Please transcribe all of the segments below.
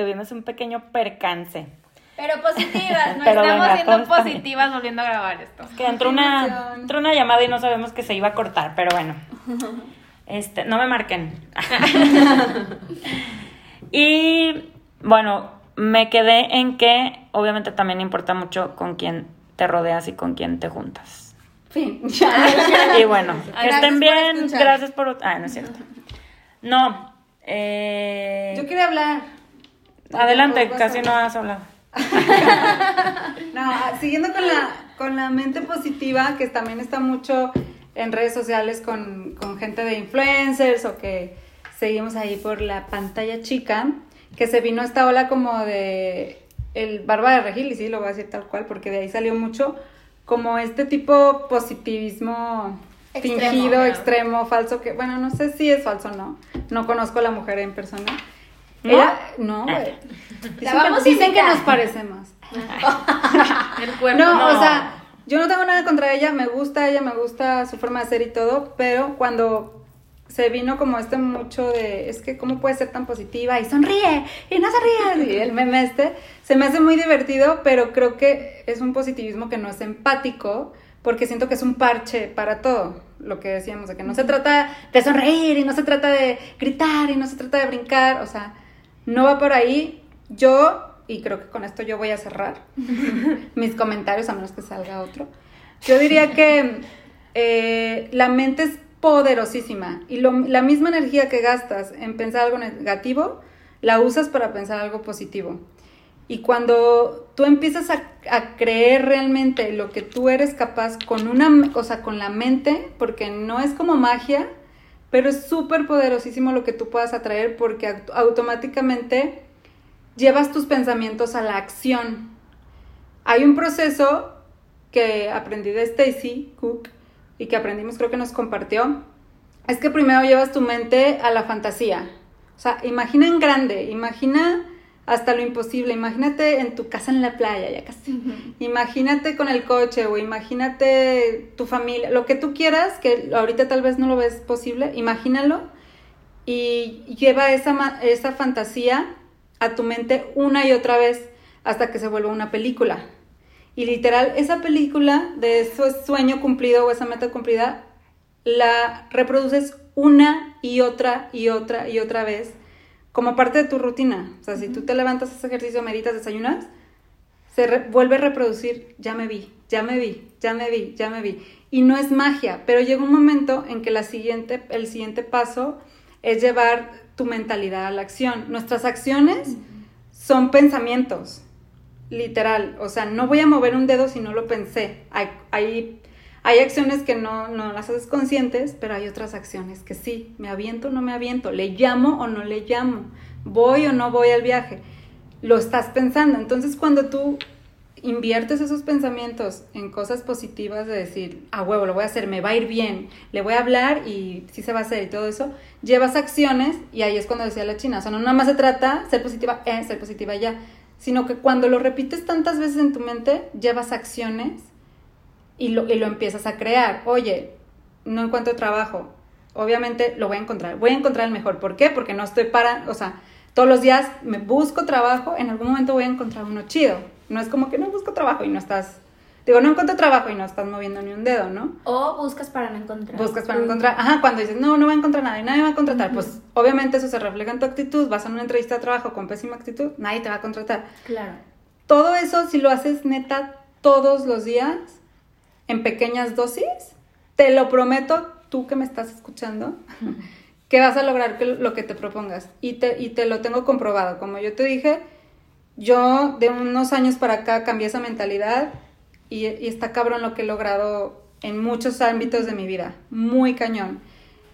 tuvimos un pequeño percance. Pero positivas, no Pero estamos venga, siendo bien. positivas volviendo a grabar esto. Que entró una, entró una llamada y no sabemos que se iba a cortar, pero bueno. Este, no me marquen. y bueno, me quedé en que obviamente también importa mucho con quién te rodeas y con quién te juntas. Fin. Ya. Y bueno, que Gracias estén por bien, gracias por... Ah, no es cierto. No, eh, Yo quería hablar. Adelante, casi no has hablado. No, ah, siguiendo con la, con la mente positiva, que también está mucho en redes sociales con, con gente de influencers o que seguimos ahí por la pantalla chica, que se vino esta ola como de el barba de regil, y sí, lo voy a decir tal cual, porque de ahí salió mucho, como este tipo positivismo Extremo, fingido, extremo, falso, que bueno, no sé si es falso o no, no conozco a la mujer en persona. ¿No? No, güey. La Dicen, que, dicen que nos parecemos. El cuerpo. No, no. o sea, yo no tengo nada contra ella, me gusta ella, me gusta su forma de ser y todo, pero cuando se vino como este mucho de, es que cómo puede ser tan positiva y sonríe y no se ríe, y el meme este, se me hace muy divertido, pero creo que es un positivismo que no es empático, porque siento que es un parche para todo, lo que decíamos, de que no se trata de sonreír y no se trata de gritar y no se trata de brincar, o sea, no va por ahí. Yo, y creo que con esto yo voy a cerrar mis comentarios, a menos que salga otro. Yo diría que eh, la mente es poderosísima y la misma energía que gastas en pensar algo negativo, la usas para pensar algo positivo. Y cuando tú empiezas a, a creer realmente lo que tú eres capaz con una cosa, con la mente, porque no es como magia, pero es súper poderosísimo lo que tú puedas atraer porque aut- automáticamente llevas tus pensamientos a la acción. Hay un proceso que aprendí de Stacy Cook y que aprendimos, creo que nos compartió, es que primero llevas tu mente a la fantasía. O sea, imagina en grande, imagina hasta lo imposible, imagínate en tu casa en la playa, ya casi. Imagínate con el coche o imagínate tu familia, lo que tú quieras, que ahorita tal vez no lo ves posible, imagínalo y lleva esa, esa fantasía a tu mente una y otra vez hasta que se vuelva una película. Y literal, esa película de ese sueño cumplido o esa meta cumplida, la reproduces una y otra y otra y otra vez como parte de tu rutina. O sea, si tú te levantas, haces ejercicio, meditas, desayunas, se re- vuelve a reproducir, ya me vi, ya me vi, ya me vi, ya me vi. Y no es magia, pero llega un momento en que la siguiente, el siguiente paso es llevar tu mentalidad a la acción. Nuestras acciones son pensamientos, literal. O sea, no voy a mover un dedo si no lo pensé. Hay, hay, hay acciones que no, no las haces conscientes, pero hay otras acciones que sí. Me aviento o no me aviento, le llamo o no le llamo, voy o no voy al viaje. Lo estás pensando. Entonces, cuando tú inviertes esos pensamientos en cosas positivas de decir, a huevo, lo voy a hacer, me va a ir bien, le voy a hablar y sí se va a hacer y todo eso, llevas acciones y ahí es cuando decía la china, o sea, no nada más se trata ser positiva, eh, ser positiva ya, sino que cuando lo repites tantas veces en tu mente, llevas acciones y lo, y lo empiezas a crear. Oye, no encuentro trabajo, obviamente lo voy a encontrar, voy a encontrar el mejor, ¿por qué? Porque no estoy para, o sea, todos los días me busco trabajo, en algún momento voy a encontrar uno chido. No es como que no busco trabajo y no estás, digo, no encuentro trabajo y no estás moviendo ni un dedo, ¿no? O buscas para no encontrar. Buscas para encontrar, ajá, cuando dices, no, no voy a encontrar nada y nadie me va a contratar, pues obviamente eso se refleja en tu actitud, vas a una entrevista de trabajo con pésima actitud, nadie te va a contratar. Claro. Todo eso, si lo haces neta todos los días, en pequeñas dosis, te lo prometo, tú que me estás escuchando, que vas a lograr que- lo que te propongas. Y te, y te lo tengo comprobado. Como yo te dije, yo de unos años para acá cambié esa mentalidad y, y está cabrón lo que he logrado en muchos ámbitos de mi vida. Muy cañón.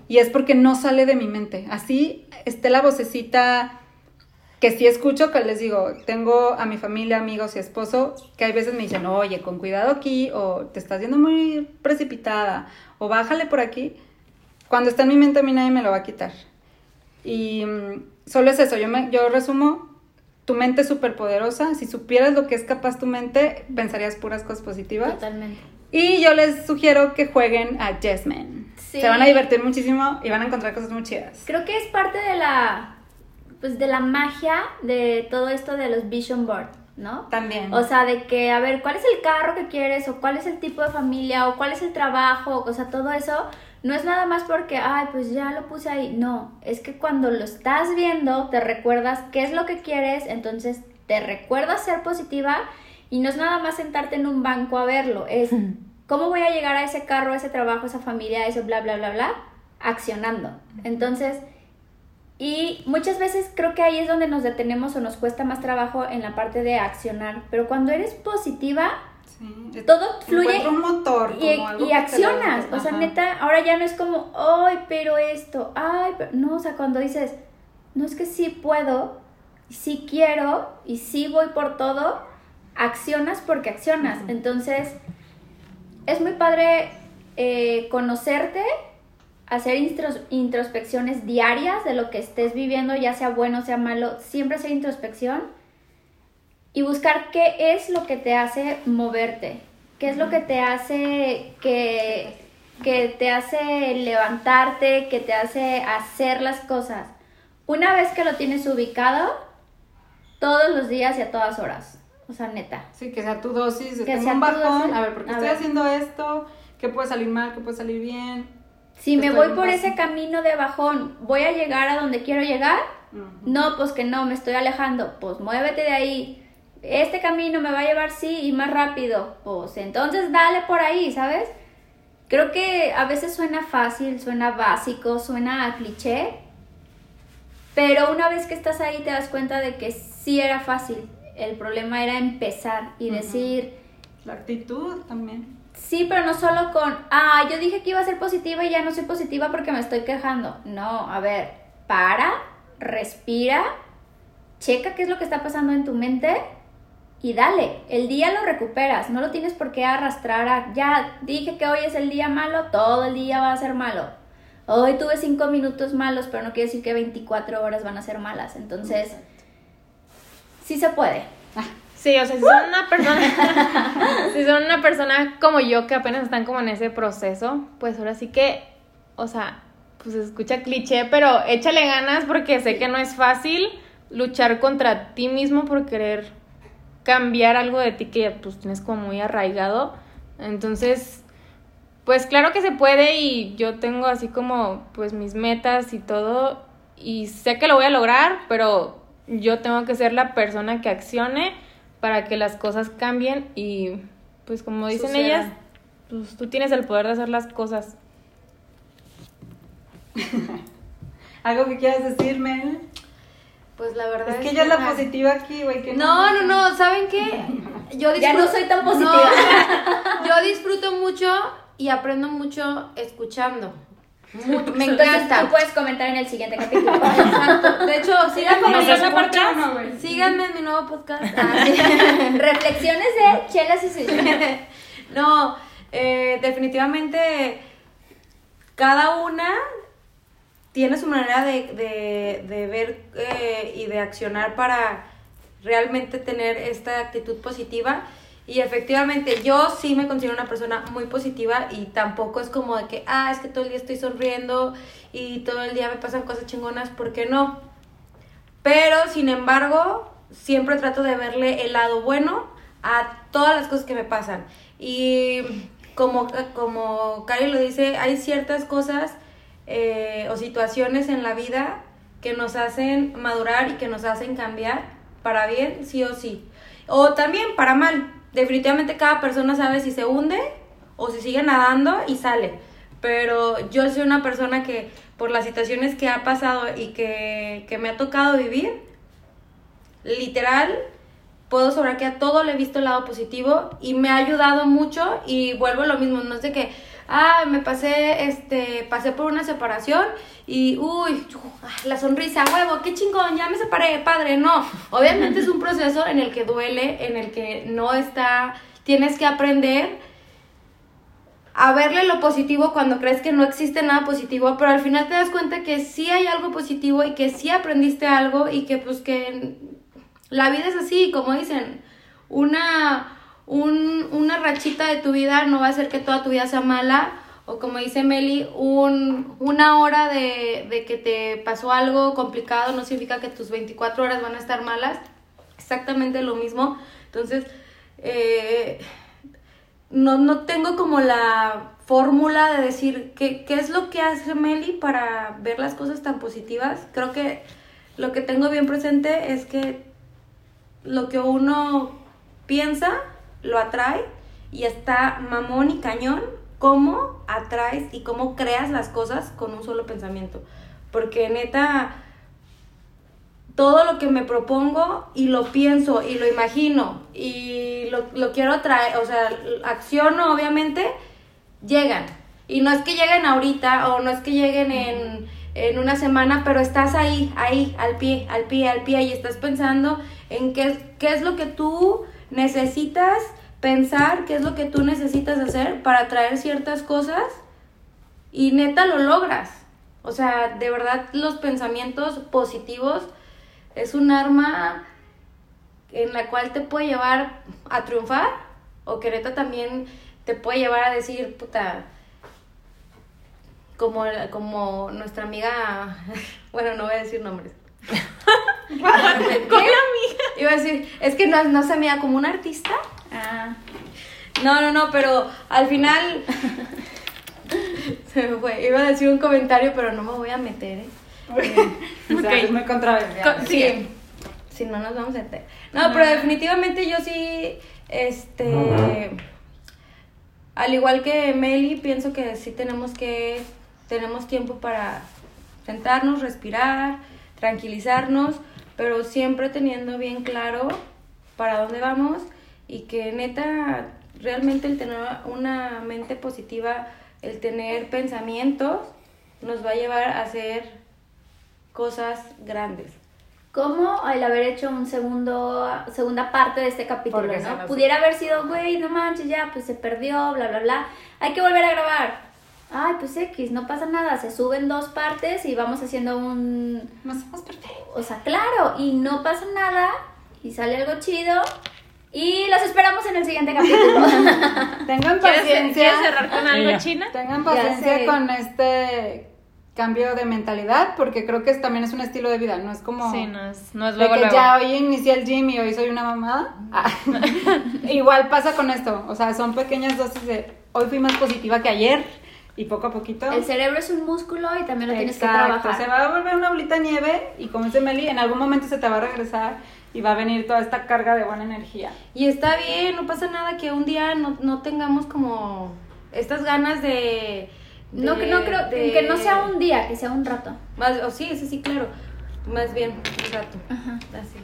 Y es porque no sale de mi mente. Así esté la vocecita que sí escucho, que les digo, tengo a mi familia, amigos y esposo, que hay veces me dicen, oye, con cuidado aquí, o te estás yendo muy precipitada, o bájale por aquí. Cuando está en mi mente, a mí nadie me lo va a quitar. Y mm, solo es eso, yo, me, yo resumo, tu mente es súper poderosa, si supieras lo que es capaz tu mente, pensarías puras cosas positivas. Totalmente. Y yo les sugiero que jueguen a Yes Man. Sí. Se van a divertir muchísimo y van a encontrar cosas muy chidas. Creo que es parte de la pues de la magia de todo esto de los vision board, ¿no? También. O sea, de que, a ver, ¿cuál es el carro que quieres? O cuál es el tipo de familia? O cuál es el trabajo? O sea, todo eso no es nada más porque, ay, pues ya lo puse ahí. No, es que cuando lo estás viendo, te recuerdas qué es lo que quieres, entonces te recuerdas ser positiva y no es nada más sentarte en un banco a verlo, es cómo voy a llegar a ese carro, a ese trabajo, a esa familia, a eso, bla, bla, bla, bla, accionando. Entonces, y muchas veces creo que ahí es donde nos detenemos o nos cuesta más trabajo en la parte de accionar, pero cuando eres positiva, Sí. todo fluye un motor. y, como algo y accionas. O sea, neta, ahora ya no es como, ay, pero esto, ay, pero no, o sea, cuando dices, no es que sí puedo, sí quiero y sí voy por todo, accionas porque accionas. Entonces, es muy padre eh, conocerte, hacer intros- introspecciones diarias de lo que estés viviendo, ya sea bueno, sea malo, siempre hacer introspección y buscar qué es lo que te hace moverte, qué es lo que te hace que, que te hace levantarte, que te hace hacer las cosas. Una vez que lo tienes ubicado, todos los días y a todas horas. O sea, neta. Sí, que sea tu dosis, Que tengo sea un bajón, dosis. a ver, ¿por qué A estoy ver. haciendo esto? ¿Qué puede salir mal? ¿Qué puede salir bien? Si me voy por ese camino de bajón, ¿voy a llegar a donde quiero llegar? No, pues que no, me estoy alejando. Pues muévete de ahí. Este camino me va a llevar sí y más rápido. Pues entonces dale por ahí, ¿sabes? Creo que a veces suena fácil, suena básico, suena a cliché. Pero una vez que estás ahí te das cuenta de que sí era fácil. El problema era empezar y decir, La actitud también. Sí, pero no solo con, ah, yo dije que iba a ser positiva y ya no soy positiva porque me estoy quejando. No, a ver, para, respira, checa qué es lo que está pasando en tu mente y dale. El día lo recuperas, no lo tienes por qué arrastrar a, ya dije que hoy es el día malo, todo el día va a ser malo. Hoy tuve cinco minutos malos, pero no quiere decir que 24 horas van a ser malas. Entonces, sí se puede. Sí, o sea, si son una persona, si son una persona como yo que apenas están como en ese proceso, pues ahora sí que, o sea, pues escucha cliché, pero échale ganas porque sé que no es fácil luchar contra ti mismo por querer cambiar algo de ti que pues tienes como muy arraigado. Entonces, pues claro que se puede y yo tengo así como pues mis metas y todo y sé que lo voy a lograr, pero yo tengo que ser la persona que accione para que las cosas cambien y pues como dicen ellas, pues tú tienes el poder de hacer las cosas. ¿Algo que quieras decirme? Pues la verdad Es que ella es la positiva aquí, güey. que No, no, no, ¿saben qué? Yo Ya no soy tan positiva. No, yo disfruto mucho y aprendo mucho escuchando. Mucho, me encanta. tú puedes comentar en el siguiente capítulo. Exacto. De hecho, síganme, ¿Nos síganme, escuchan o no, güey? síganme en mi nuevo podcast. Ah, sí. Reflexiones de chelas y sushi. No, eh, definitivamente cada una tiene su manera de, de- de ver eh, y de accionar para realmente tener esta actitud positiva. Y efectivamente, yo sí me considero una persona muy positiva y tampoco es como de que, ah, es que todo el día estoy sonriendo y todo el día me pasan cosas chingonas, ¿por qué no? Pero, sin embargo, siempre trato de verle el lado bueno a todas las cosas que me pasan. Y como, como Cari lo dice, hay ciertas cosas eh, o situaciones en la vida que nos hacen madurar y que nos hacen cambiar para bien, sí o sí. O también para mal. Definitivamente cada persona sabe si se hunde o si sigue nadando y sale. Pero yo soy una persona que por las situaciones que ha pasado y que, que me ha tocado vivir, literal, puedo sobrar que a todo le he visto el lado positivo y me ha ayudado mucho y vuelvo lo mismo, no es de que, ah, me pasé, este, pasé por una separación y, uy, ah, la sonrisa, huevo, qué chingón, ya me separé, padre, no, obviamente es un proceso en el que duele, en el que no está, tienes que aprender a verle lo positivo cuando crees que no existe nada positivo, pero al final te das cuenta que sí hay algo positivo y que sí aprendiste algo y que pues que la vida es así, como dicen, una, un- una rachita de tu vida no va a hacer que toda tu vida sea mala o como dice Meli, un, una hora de, de que te pasó algo complicado no significa que tus 24 horas van a estar malas. Exactamente lo mismo. Entonces, eh, no, no tengo como la fórmula de decir qué, qué es lo que hace Meli para ver las cosas tan positivas. Creo que lo que tengo bien presente es que lo que uno piensa lo atrae y está mamón y cañón cómo atraes y cómo creas las cosas con un solo pensamiento. Porque neta, todo lo que me propongo y lo pienso y lo imagino y lo, lo quiero atraer, o sea, acciono obviamente, llegan. Y no es que lleguen ahorita o no es que lleguen en, en una semana, pero estás ahí, ahí, al pie, al pie, al pie y estás pensando en qué, qué es lo que tú necesitas pensar, qué es lo que tú necesitas hacer para traer ciertas cosas y neta lo logras. O sea, de verdad los pensamientos positivos es un arma en la cual te puede llevar a triunfar o que neta también te puede llevar a decir, puta, como, como nuestra amiga, bueno, no voy a decir nombres. ¿Qué? Es que no, no se mira como un artista. Ah, No, no, no, pero al final se me fue. Iba a decir un comentario, pero no me voy a meter, ¿eh? O sea, es muy controversial. Sí. Si no nos vamos a meter. No, pero definitivamente yo sí, este, al igual que Meli, pienso que sí tenemos que, tenemos tiempo para sentarnos, respirar, tranquilizarnos, pero siempre teniendo bien claro para dónde vamos y que neta, realmente el tener una mente positiva, el tener pensamientos, nos va a llevar a hacer cosas grandes. ¿Cómo el haber hecho un segundo, segunda parte de este capítulo, no? Pudiera haber sido, güey, no manches, ya, pues se perdió, bla, bla, bla. Hay que volver a grabar. Ay, pues X, no pasa nada. Se suben dos partes y vamos haciendo un... No somos perfectos. O sea, claro, y no pasa nada y sale algo chido. Y los esperamos en el siguiente capítulo. Tengan ¿Quieres, paciencia. ¿Quieres cerrar con algo. China? Tengan Ya paciencia con este cambio de mentalidad, porque creo que es- también es un estilo de vida, no es como Sí, no es, no es de luego, que luego. ya hoy inicié el gym y hoy soy una mamada. Ah. Igual pasa con esto, o sea, son pequeñas dosis de hoy fui más positiva que ayer y poco a poquito. el cerebro es un músculo y también lo tienes que trabajar. se va a volver una bolita de nieve y como dice Meli, en algún momento se te va a regresar y va a venir toda esta carga de buena energía. Y está bien, no pasa nada que un día no, no tengamos como estas ganas de... No, que no creo, de- que no sea un día, que sea un rato. Más, o sí, sí, sí, claro. Más bien, un rato. Así.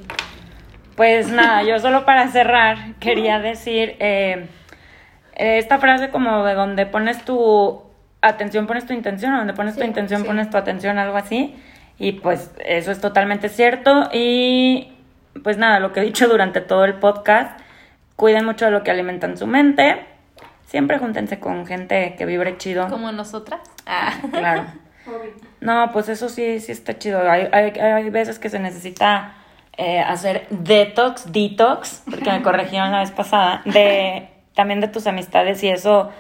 Pues nada, yo solo para cerrar quería decir eh, esta frase como de donde pones tu atención, pones tu intención, o donde pones tu intención, sí. pones tu atención, algo así. Y pues eso es totalmente cierto. Y pues nada, lo que he dicho durante todo el podcast, cuiden mucho de lo que alimentan su mente. Siempre júntense con gente que vibre chido. Como nosotras. Ah. Claro. No, pues eso sí, sí está chido. Hay, hay, hay veces que se necesita eh, hacer detox, detox, porque me corrigieron la vez pasada, de también de tus amistades y eso,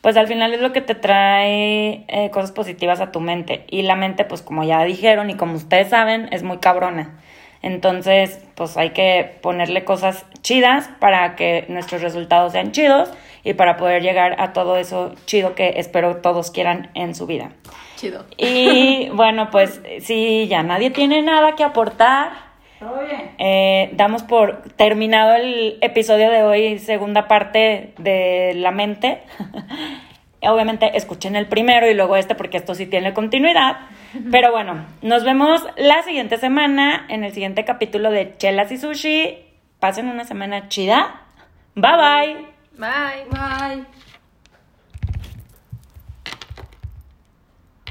pues al final es lo que te trae eh, cosas positivas a tu mente. Y la mente, pues como ya dijeron y como ustedes saben, es muy cabrona. Entonces, pues hay que ponerle cosas chidas para que nuestros resultados sean chidos y para poder llegar a todo eso chido que espero todos quieran en su vida. Chido. Y bueno, pues si ya nadie tiene nada que aportar, Todo bien. eh, damos por terminado el episodio de hoy, segunda parte de la mente. Obviamente escuchen el primero y luego este porque esto sí tiene continuidad. Pero bueno, nos vemos la siguiente semana en el siguiente capítulo de Chelas y Sushi. Pasen una semana chida. Bye bye. Bye. Bye.